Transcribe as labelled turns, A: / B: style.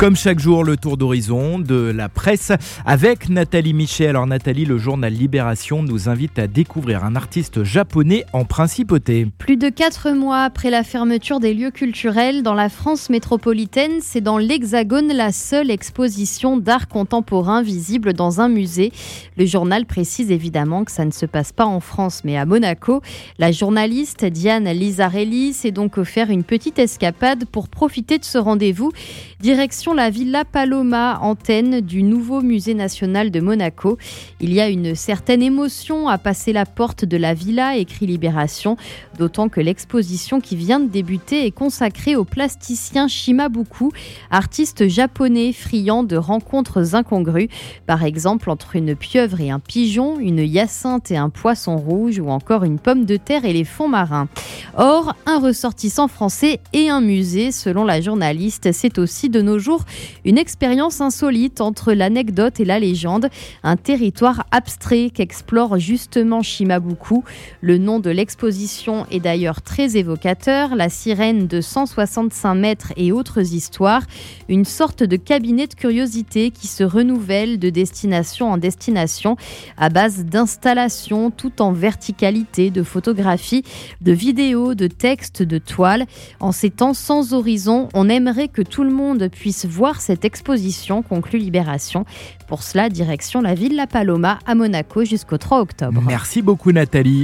A: Comme chaque jour, le tour d'horizon de la presse avec Nathalie Michet. Alors Nathalie, le journal Libération nous invite à découvrir un artiste japonais en principauté.
B: Plus de quatre mois après la fermeture des lieux culturels dans la France métropolitaine, c'est dans l'Hexagone la seule exposition d'art contemporain visible dans un musée. Le journal précise évidemment que ça ne se passe pas en France mais à Monaco. La journaliste Diane Lizarelli s'est donc offert une petite escapade pour profiter de ce rendez-vous. Direction la Villa Paloma, antenne du nouveau musée national de Monaco. Il y a une certaine émotion à passer la porte de la villa, écrit Libération, d'autant que l'exposition qui vient de débuter est consacrée au plasticien Shimabuku, artiste japonais friand de rencontres incongrues, par exemple entre une pieuvre et un pigeon, une hyacinthe et un poisson rouge ou encore une pomme de terre et les fonds marins. Or, un ressortissant français et un musée, selon la journaliste, c'est aussi de nos jours une expérience insolite entre l'anecdote et la légende, un territoire abstrait qu'explore justement Shimabuku. Le nom de l'exposition est d'ailleurs très évocateur, la sirène de 165 mètres et autres histoires, une sorte de cabinet de curiosité qui se renouvelle de destination en destination à base d'installations tout en verticalité, de photographies, de vidéos, de textes, de toiles. En ces temps sans horizon, on aimerait que tout le monde puisse voir cette exposition, conclut Libération. Pour cela, direction la ville La Paloma à Monaco jusqu'au 3 octobre.
A: Merci beaucoup Nathalie.